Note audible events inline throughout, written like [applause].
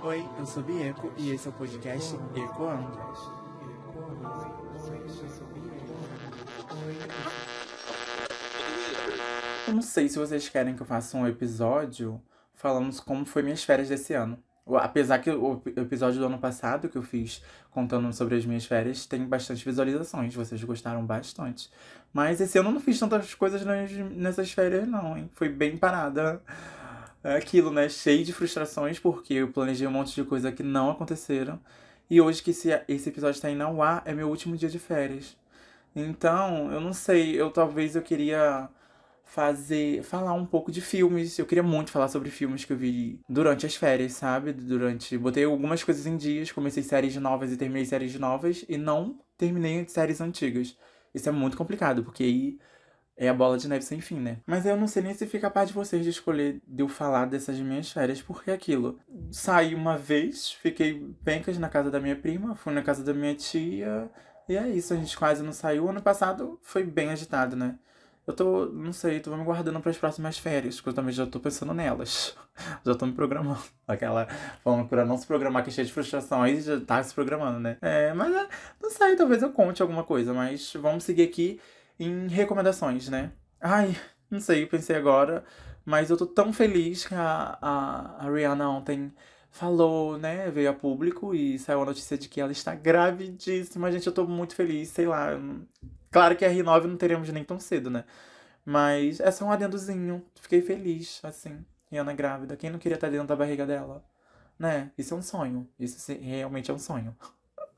Oi, eu sou Bieco e esse é o podcast Ecoando. Eu não sei se vocês querem que eu faça um episódio falando como foi minhas férias desse ano. Apesar que o episódio do ano passado que eu fiz contando sobre as minhas férias tem bastante visualizações, vocês gostaram bastante. Mas esse ano eu não fiz tantas coisas nessas férias, não, hein? Foi bem parada. É aquilo, né? Cheio de frustrações, porque eu planejei um monte de coisa que não aconteceram. E hoje que esse, esse episódio está indo ao ar, é meu último dia de férias. Então, eu não sei, eu talvez eu queria fazer, falar um pouco de filmes. Eu queria muito falar sobre filmes que eu vi durante as férias, sabe? Durante, botei algumas coisas em dias, comecei séries novas e terminei séries novas e não terminei séries antigas. Isso é muito complicado, porque aí é a bola de neve sem fim, né? Mas eu não sei nem se fica parte de vocês de escolher de eu falar dessas minhas férias, porque é aquilo. Saí uma vez, fiquei pencas na casa da minha prima, fui na casa da minha tia, e é isso, a gente quase não saiu. Ano passado foi bem agitado, né? Eu tô, não sei, tô me guardando para as próximas férias, porque eu também já tô pensando nelas. [laughs] já tô me programando. [laughs] Aquela falando pra não se programar, que é cheia de frustração, aí já tá se programando, né? É, mas é, não sei, talvez eu conte alguma coisa, mas vamos seguir aqui em recomendações, né? Ai, não sei, pensei agora, mas eu tô tão feliz que a, a, a Rihanna ontem falou, né? Veio a público e saiu a notícia de que ela está gravidíssima. Gente, eu tô muito feliz, sei lá. Claro que a R9 não teremos nem tão cedo, né? Mas é só um adendozinho. Fiquei feliz, assim. Rihanna grávida. Quem não queria estar dentro da barriga dela? Né? Isso é um sonho. Isso realmente é um sonho.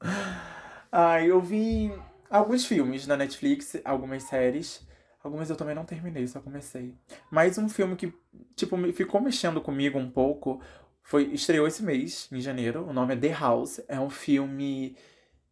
[laughs] Ai, eu vi alguns filmes na Netflix, algumas séries. Algumas eu também não terminei, só comecei. Mas um filme que, tipo, ficou mexendo comigo um pouco foi estreou esse mês, em janeiro. O nome é The House. É um filme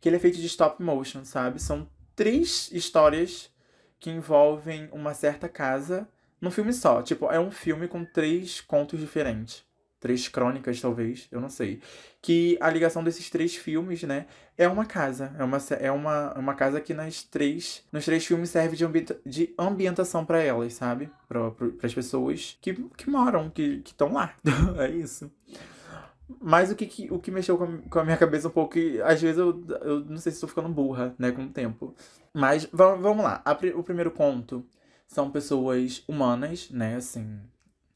que ele é feito de stop motion, sabe? São três histórias que envolvem uma certa casa num filme só. Tipo, é um filme com três contos diferentes três crônicas, talvez, eu não sei. Que a ligação desses três filmes, né, é uma casa. É uma, é uma, uma casa que nas três, nos três filmes serve de, ambienta, de ambientação para elas, sabe? Para as pessoas que, que moram, que estão lá. [laughs] é isso. Mas o que, o que mexeu com a, com a minha cabeça um pouco, que às vezes eu, eu não sei se estou ficando burra, né, com o tempo. Mas vamos lá. A, o primeiro conto são pessoas humanas, né, assim,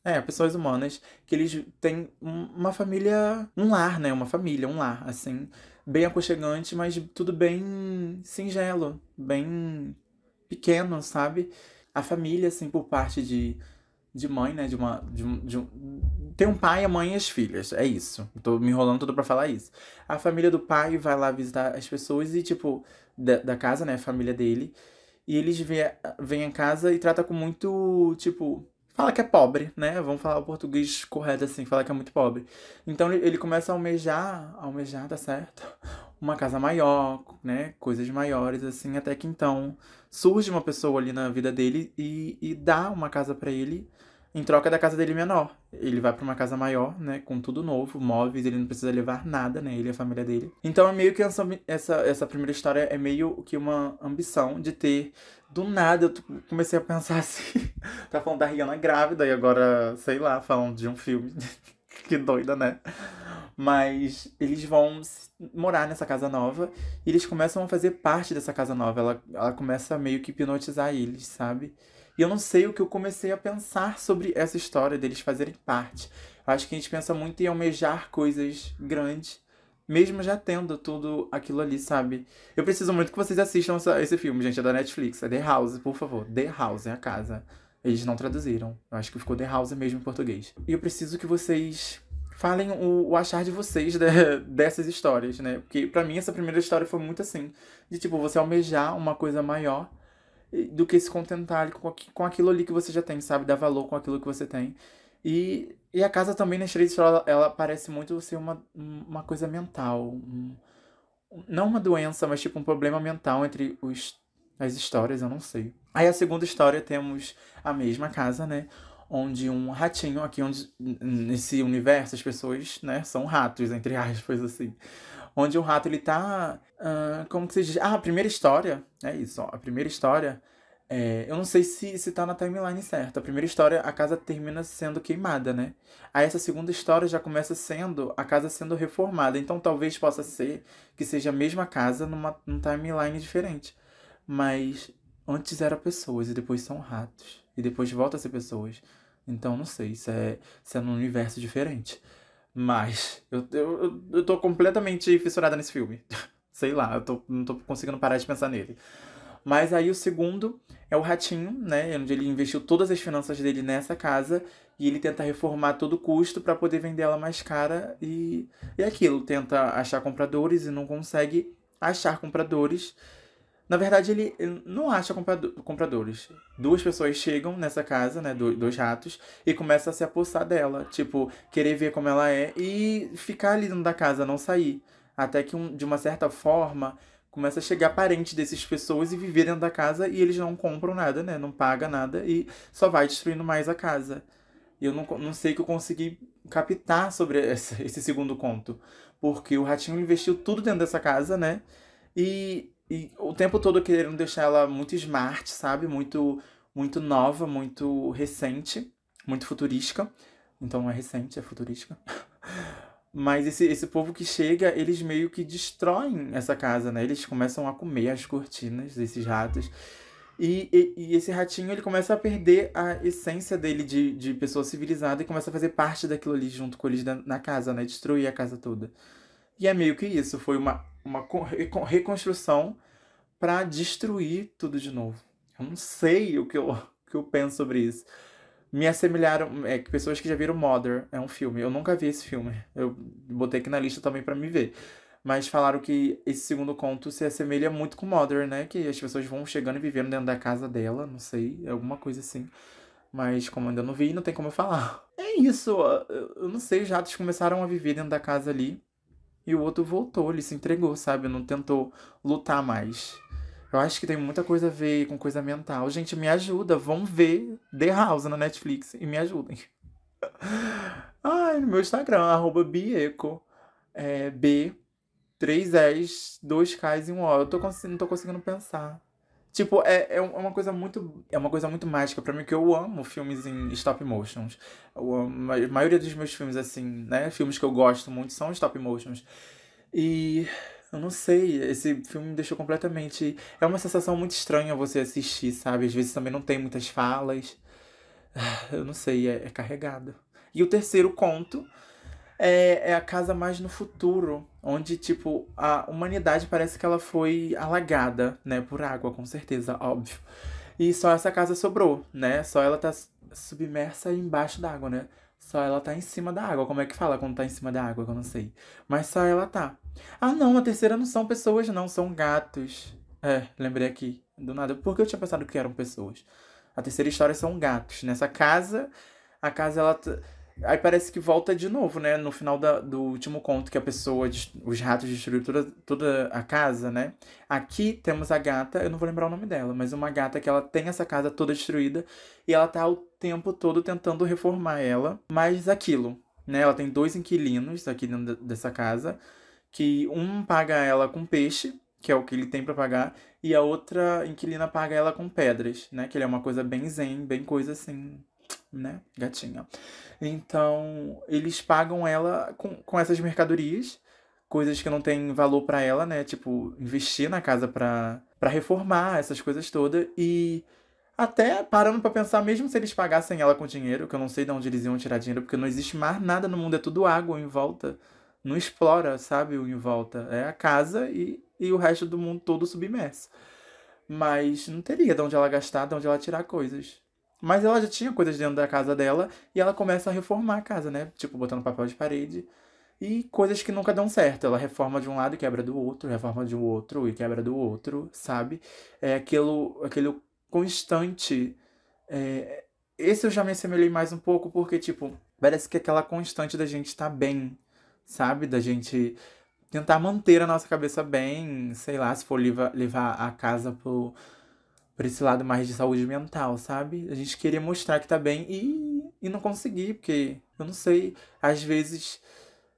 é, pessoas humanas, que eles têm uma família, um lar, né? Uma família, um lar, assim, bem aconchegante, mas tudo bem singelo, bem pequeno, sabe? A família, assim, por parte de, de mãe, né? De uma. De, de, tem um pai, a mãe e as filhas. É isso. Tô me enrolando tudo pra falar isso. A família do pai vai lá visitar as pessoas e, tipo, da, da casa, né? A família dele. E eles vêm a casa e trata com muito, tipo, fala que é pobre, né? Vamos falar o português correto assim, fala que é muito pobre. Então ele começa a almejar, almejar, tá certo? Uma casa maior, né? Coisas maiores, assim, até que então surge uma pessoa ali na vida dele e, e dá uma casa para ele em troca da casa dele menor. Ele vai para uma casa maior, né, com tudo novo, móveis, ele não precisa levar nada, né, ele e a família dele. Então é meio que essa, essa, essa primeira história é meio que uma ambição de ter do nada eu comecei a pensar [laughs] assim, tá falando da Rihanna grávida e agora, sei lá, falando de um filme. [laughs] que doida, né? Mas eles vão morar nessa casa nova e eles começam a fazer parte dessa casa nova. Ela, ela começa a meio que hipnotizar eles, sabe? E eu não sei o que eu comecei a pensar sobre essa história deles fazerem parte. Eu acho que a gente pensa muito em almejar coisas grandes, mesmo já tendo tudo aquilo ali, sabe? Eu preciso muito que vocês assistam essa, esse filme, gente, é da Netflix, é The House, por favor. The House, é a casa. Eles não traduziram. Eu acho que ficou The House mesmo em português. E eu preciso que vocês falem o, o achar de vocês de, [laughs] dessas histórias, né? Porque para mim essa primeira história foi muito assim, de tipo, você almejar uma coisa maior do que se contentar com, com aquilo ali que você já tem, sabe? Dar valor com aquilo que você tem. E, e a casa também na Street ela, ela parece muito ser uma, uma coisa mental. Um, não uma doença, mas tipo um problema mental entre os, as histórias, eu não sei. Aí a segunda história temos a mesma casa, né? Onde um ratinho, aqui onde nesse universo as pessoas, né, são ratos, entre aspas, assim onde o rato ele tá. Uh, como que se diz? Ah, a primeira história. É isso, ó. A primeira história É, eu não sei se, se tá na timeline certa. A primeira história, a casa termina sendo queimada, né? Aí essa segunda história já começa sendo a casa sendo reformada. Então talvez possa ser que seja a mesma casa numa, num timeline diferente. Mas antes era pessoas e depois são ratos. E depois volta a ser pessoas. Então não sei se é, se é num universo diferente. Mas eu, eu, eu tô completamente fissurada nesse filme. [laughs] sei lá, eu tô, não tô conseguindo parar de pensar nele. Mas aí o segundo é o Ratinho, né? Onde ele investiu todas as finanças dele nessa casa e ele tenta reformar a todo custo para poder vender ela mais cara e, e aquilo. Tenta achar compradores e não consegue achar compradores. Na verdade, ele, não acha compradores. Duas pessoas chegam nessa casa, né? Dois ratos, e começam a se apossar dela. Tipo, querer ver como ela é e ficar ali dentro da casa, não sair. Até que, um, de uma certa forma, começa a chegar parente dessas pessoas e viver dentro da casa e eles não compram nada, né? Não paga nada e só vai destruindo mais a casa. E eu não, não sei que eu consegui captar sobre [laughs] esse segundo conto. Porque o ratinho investiu tudo dentro dessa casa, né? E, e o tempo todo querendo deixar ela muito smart, sabe? Muito, muito nova, muito recente, muito futurística. Então não é recente, é futurística. [laughs] Mas esse, esse povo que chega, eles meio que destroem essa casa, né? Eles começam a comer as cortinas desses ratos. E, e, e, esse ratinho ele começa a perder a essência dele de, de pessoa civilizada e começa a fazer parte daquilo ali junto com eles na, na casa, né? Destruir a casa toda. E é meio que isso. Foi uma, uma reconstrução para destruir tudo de novo. Eu não sei o que eu, [laughs] o que eu penso sobre isso me assemelharam. É, pessoas que já viram Mother, é um filme. Eu nunca vi esse filme. Eu botei aqui na lista também para me ver. Mas falaram que esse segundo conto se assemelha muito com Mother, né? Que as pessoas vão chegando e vivendo dentro da casa dela, não sei, alguma coisa assim. Mas como ainda não vi, não tem como eu falar. [laughs] É isso, eu não sei, os ratos começaram a viver dentro da casa ali. E o outro voltou, ele se entregou, sabe? Não tentou lutar mais. Eu acho que tem muita coisa a ver com coisa mental. Gente, me ajuda. Vão ver The House na Netflix e me ajudem. [laughs] Ai, no meu Instagram, arroba Bieco. É, B, 3 S, 2 Ks e 1 O. Eu tô, não tô conseguindo pensar. Tipo, é, é uma coisa muito. É uma coisa muito mágica para mim, que eu amo filmes em stop motions. Amo, a maioria dos meus filmes, assim, né? Filmes que eu gosto muito são stop motions. E eu não sei, esse filme me deixou completamente. É uma sensação muito estranha você assistir, sabe? Às vezes também não tem muitas falas. Eu não sei, é, é carregado. E o terceiro conto é, é a casa mais no futuro, onde, tipo, a humanidade parece que ela foi alagada, né? Por água, com certeza, óbvio. E só essa casa sobrou, né? Só ela tá submersa embaixo d'água, né? Só ela tá em cima da água. Como é que fala quando tá em cima da água? Que eu não sei. Mas só ela tá. Ah, não, a terceira não são pessoas, não, são gatos. É, lembrei aqui, do nada. Porque eu tinha pensado que eram pessoas. A terceira história são gatos. Nessa casa, a casa ela. Aí parece que volta de novo, né? No final da, do último conto, que a pessoa, os ratos destruíram toda, toda a casa, né? Aqui temos a gata, eu não vou lembrar o nome dela, mas uma gata que ela tem essa casa toda destruída e ela tá o tempo todo tentando reformar ela. Mas aquilo, né? Ela tem dois inquilinos aqui dentro dessa casa, que um paga ela com peixe, que é o que ele tem para pagar, e a outra inquilina paga ela com pedras, né? Que ele é uma coisa bem zen, bem coisa assim, né? Gatinha. Então, eles pagam ela com, com essas mercadorias, coisas que não têm valor para ela, né? Tipo, investir na casa para reformar essas coisas todas. E até parando para pensar, mesmo se eles pagassem ela com dinheiro, que eu não sei de onde eles iam tirar dinheiro, porque não existe mais nada no mundo, é tudo água em volta. Não explora, sabe, o em volta. É a casa e, e o resto do mundo todo submerso. Mas não teria de onde ela gastar, de onde ela tirar coisas. Mas ela já tinha coisas dentro da casa dela e ela começa a reformar a casa, né? Tipo, botando papel de parede e coisas que nunca dão certo. Ela reforma de um lado e quebra do outro, reforma de um outro e quebra do outro, sabe? É aquilo, aquele constante. É... Esse eu já me assemelhei mais um pouco porque, tipo, parece que aquela constante da gente estar tá bem, sabe? Da gente tentar manter a nossa cabeça bem, sei lá, se for levar a casa pro por esse lado mais de saúde mental, sabe? A gente queria mostrar que tá bem e, e não conseguir, porque eu não sei, às vezes.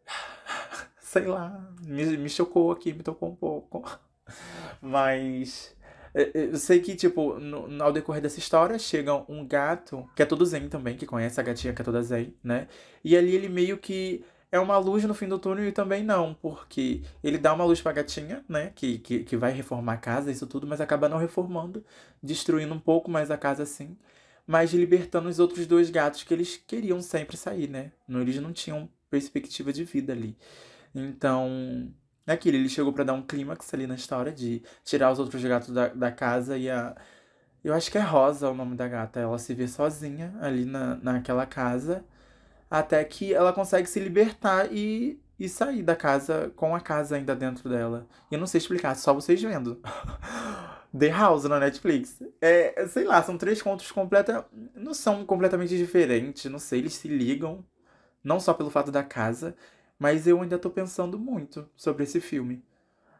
[sighs] Sei lá, me, me chocou aqui, me tocou um pouco. [laughs] Mas É, é, eu sei que, tipo, no, ao decorrer dessa história, chega um gato, que é todo zen também, que conhece a gatinha que é toda zen, né? E ali ele meio que é uma luz no fim do túnel e também não, porque ele dá uma luz pra gatinha, né? Que, que, que vai reformar a casa, isso tudo, mas acaba não reformando, destruindo um pouco mais a casa assim, mas libertando os outros dois gatos que eles queriam sempre sair, né? Eles não tinham perspectiva de vida ali. Então, é aquilo, ele chegou para dar um clímax ali na história de tirar os outros gatos da, da casa e a. Eu acho que é Rosa o nome da gata. Ela se vê sozinha ali na, naquela casa até que ela consegue se libertar e, e sair da casa com a casa ainda dentro dela. Eu não sei explicar, só vocês vendo. [laughs] The House na Netflix. É, sei lá, são três contos completa, não são completamente diferentes, não sei, eles se ligam, não só pelo fato da casa, mas eu ainda tô pensando muito sobre esse filme.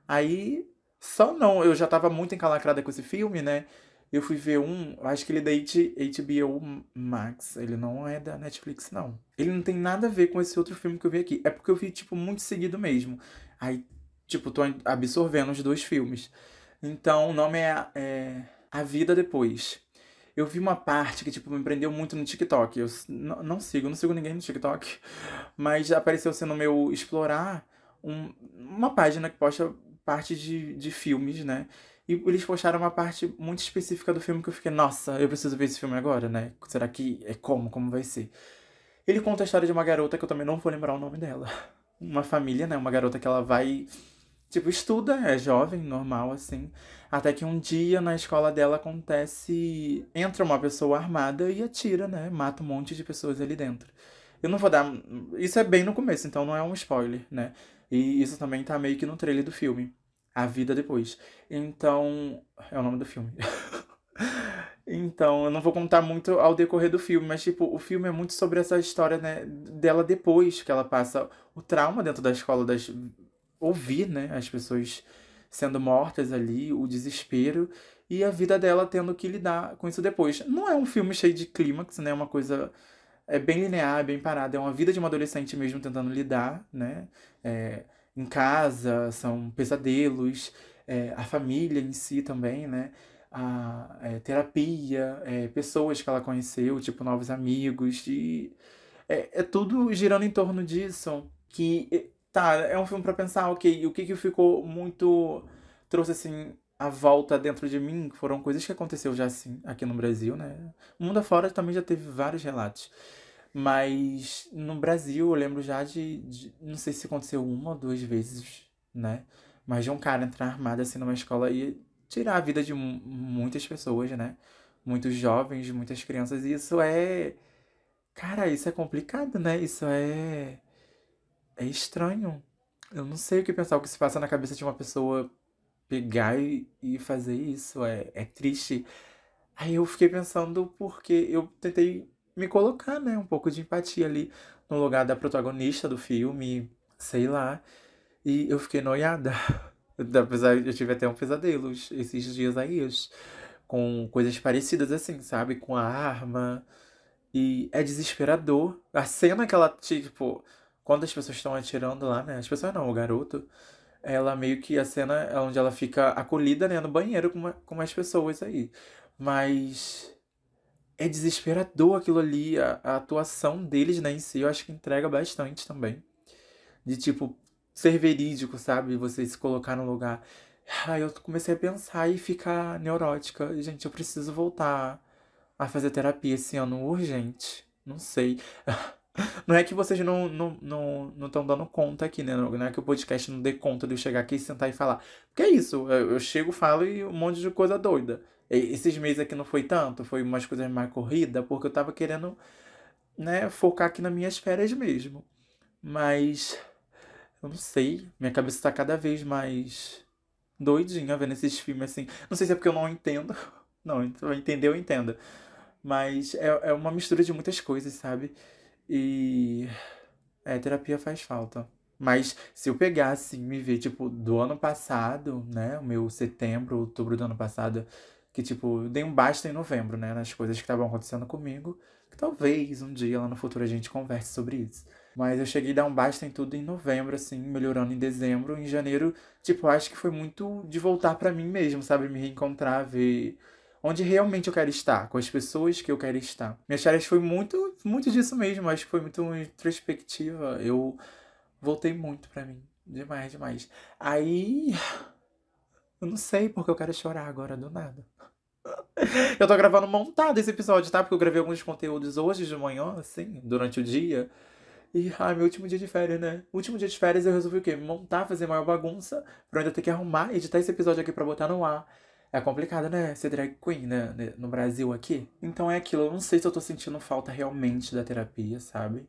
Aí, só não, eu já tava muito encalacrada com esse filme, né? Eu fui ver um, acho que ele é da HBO Max. Ele não é da Netflix, não. Ele não tem nada a ver com esse outro filme que eu vi aqui. É porque eu vi, tipo, muito seguido mesmo. Aí, tipo, tô absorvendo os dois filmes. Então, o nome é, é A Vida Depois. Eu vi uma parte que, tipo, me prendeu muito no TikTok. Eu não sigo, não sigo ninguém no TikTok. [laughs] Mas apareceu sendo no meu explorar um, uma página que posta parte de, de filmes, né? E eles postaram uma parte muito específica do filme que eu fiquei, nossa, eu preciso ver esse filme agora, né? Será que é como? Como vai ser? Ele conta a história de uma garota que eu também não vou lembrar o nome dela. [laughs] Uma família, né? Uma garota que ela vai. Tipo, estuda, é jovem, normal, assim. Até que um dia na escola dela acontece. Entra uma pessoa armada e atira, né? Mata um monte de pessoas ali dentro. Eu não vou dar. Isso é bem no começo, então não é um spoiler, né? E isso também tá meio que no trailer do filme. A Vida Depois. Então. É o nome do filme. [laughs] então, eu não vou contar muito ao decorrer do filme, mas, tipo, o filme é muito sobre essa história, né, dela depois que ela passa o trauma dentro da escola, das. ouvir, né, as pessoas sendo mortas ali, o desespero e a vida dela tendo que lidar com isso depois. Não é um filme cheio de clímax, né? É uma coisa é bem linear, bem parada. É uma vida de uma adolescente mesmo tentando lidar, né? É, em casa, são pesadelos, é, a família em si também, né? A é, terapia, é, pessoas que ela conheceu, tipo novos amigos, e é, é tudo girando em torno disso. Que tá, é um filme para pensar, ok, o que que ficou muito trouxe assim a volta dentro de mim foram coisas que aconteceu já assim aqui no Brasil, né? O mundo afora também já teve vários relatos. Mas no Brasil eu lembro já de, de, Não sei se aconteceu uma ou duas vezes, né? Mas de um cara entrar armado assim numa escola e tirar a vida de muitas pessoas, né? Muitos jovens, muitas crianças. E isso é. Cara, isso é complicado, né? Isso é. É estranho. Eu não sei o que pensar, o que se passa na cabeça de uma pessoa pegar e, fazer isso. É, é triste. Aí eu fiquei pensando porque eu tentei me colocar, né, um pouco de empatia ali no lugar da protagonista do filme, sei lá. E eu fiquei noiada. [laughs] Apesar eu tive até um pesadelo esses dias aí, com coisas parecidas assim, sabe? Com a arma. E é desesperador. A cena que ela, tipo, quando as pessoas estão atirando lá, né? As pessoas não, o garoto. Ela meio que a cena é onde ela fica acolhida, né, no banheiro com, uma, com mais pessoas aí. Mas é desesperador aquilo ali, a, a, atuação deles, né, em si, eu acho que entrega bastante também. De tipo, ser verídico, sabe? Você se colocar no lugar. Aí eu comecei a pensar e ficar neurótica. Gente, eu preciso voltar a fazer terapia esse ano urgente. Não sei. [laughs] Não é que vocês não estão não, não, não dando conta aqui, né? Não é que o podcast não dê conta de eu chegar aqui e sentar e falar. Porque é isso, eu chego, falo e um monte de coisa doida. Esses meses aqui não foi tanto, foi umas coisas mais corrida, porque eu tava querendo, né, focar aqui nas minhas férias mesmo. Mas eu não sei, minha cabeça tá cada vez mais doidinha vendo esses filmes assim. Não sei se é porque eu não entendo. [laughs] Não, entender eu entendo. Mas é, é uma mistura de muitas coisas, sabe? E. É, terapia faz falta. Mas se eu pegar assim, me ver, tipo, do ano passado, né? O meu setembro, outubro do ano passado, que, tipo, dei um basta em novembro, né? Nas coisas que estavam acontecendo comigo. Que talvez um dia lá no futuro a gente converse sobre isso. Mas eu cheguei a dar um basta em tudo em novembro, assim, melhorando em dezembro. Em janeiro, tipo, acho que foi muito de voltar para mim mesmo, sabe? Me reencontrar, ver onde realmente eu quero estar, com as pessoas que eu quero estar. Minhas férias foi muito, muito disso mesmo, acho que foi muito introspectiva. Eu voltei muito para mim, demais, demais. Aí, eu não sei porque eu quero chorar agora do nada. [laughs] Eu tô gravando montado esse episódio, tá? Porque eu gravei alguns conteúdos hoje de manhã, assim, durante o dia. E, ai, meu último dia de férias, né? Último dia de férias eu resolvi o quê? Montar, fazer maior bagunça, pra ainda ter que arrumar, editar esse episódio aqui pra botar no ar. É complicado, né? Ser drag queen né? no Brasil aqui. Então é aquilo, eu não sei se eu tô sentindo falta realmente da terapia, sabe?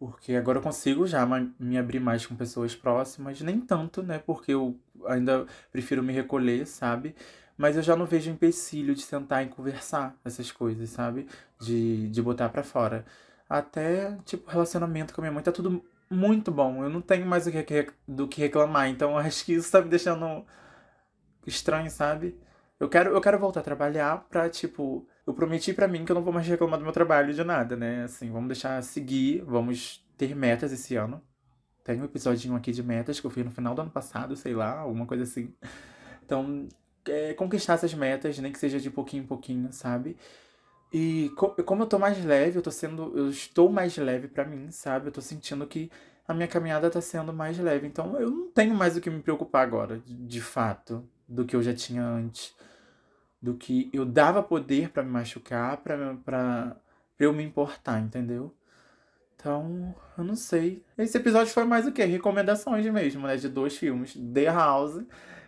Porque agora eu consigo já me abrir mais com pessoas próximas. Nem tanto, né? Porque eu ainda prefiro me recolher, sabe? Mas eu já não vejo empecilho de sentar e conversar essas coisas, sabe? De, de botar para fora. Até, tipo, relacionamento com a minha mãe tá tudo muito bom. Eu não tenho mais do que, reclamar. Então [laughs] acho que isso tá me deixando estranho, sabe? Eu quero, eu quero voltar a trabalhar pra, tipo, eu prometi para mim que eu não vou mais reclamar do meu trabalho de nada, né? Assim, vamos deixar seguir, vamos ter metas esse ano. Tem um episódio aqui de metas que eu fiz no final do ano passado, sei lá, alguma coisa assim. Então, é, conquistar essas metas, nem que seja de pouquinho em pouquinho, sabe? E como eu tô mais leve, eu tô sendo. Eu estou mais leve para mim, sabe? Eu tô sentindo que a minha caminhada tá sendo mais leve. Então eu não tenho mais o que me preocupar agora, de fato, do que eu já tinha antes do que eu dava poder para me machucar, para eu me importar, entendeu? Então, eu não sei. Esse episódio foi mais o quê? Recomendações mesmo, né? De dois filmes: The House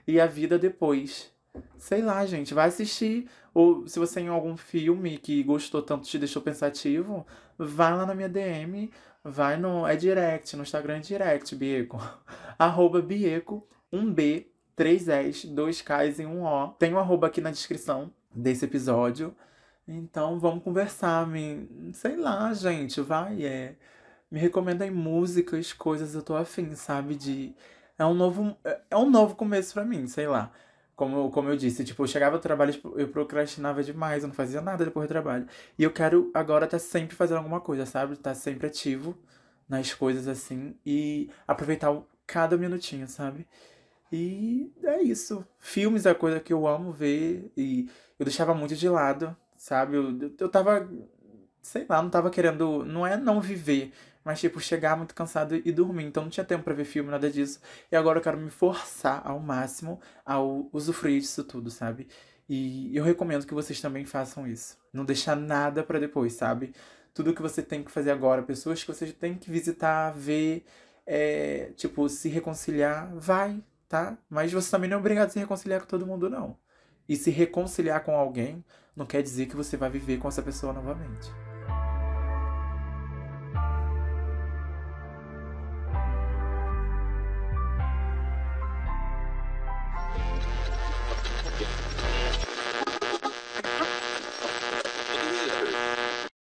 e A Vida Depois. Sei lá, gente, vai assistir. Ou se você tem algum filme que gostou tanto, te deixou pensativo, vai lá na minha DM, vai no. É direct, no Instagram é direct, Bieco. [laughs] Arroba Bieco, um B três S, dois Ks e um O. Tem um arroba aqui na descrição desse episódio. Então vamos conversar, me, sei lá, gente, vai, é, me recomendem músicas, coisas eu tô afim, sabe, de é um novo é um novo começo para mim, sei lá. Como, como eu disse, tipo, eu chegava do trabalho, tipo, eu procrastinava demais, eu não fazia nada depois do trabalho. E eu quero agora estar tá sempre fazendo alguma coisa, sabe? Estar tá sempre ativo nas coisas assim e aproveitar cada minutinho, sabe? E é isso. Filmes é a coisa que eu amo ver e eu deixava muito de lado, sabe? Eu, eu tava, sei lá, não tava querendo, não é não viver, mas tipo, chegar muito cansado e dormir. Então não tinha tempo para ver filme, nada disso. E agora eu quero me forçar ao máximo ao usufruir disso tudo, sabe? E eu recomendo que vocês também façam isso. Não deixar nada para depois, sabe? Tudo que você tem que fazer agora, pessoas que você tem que visitar, ver, é, tipo, se reconciliar, vai, tá? Mas você também não é obrigado a se reconciliar com todo mundo, não. E se reconciliar com alguém não quer dizer que você vai viver com essa pessoa novamente.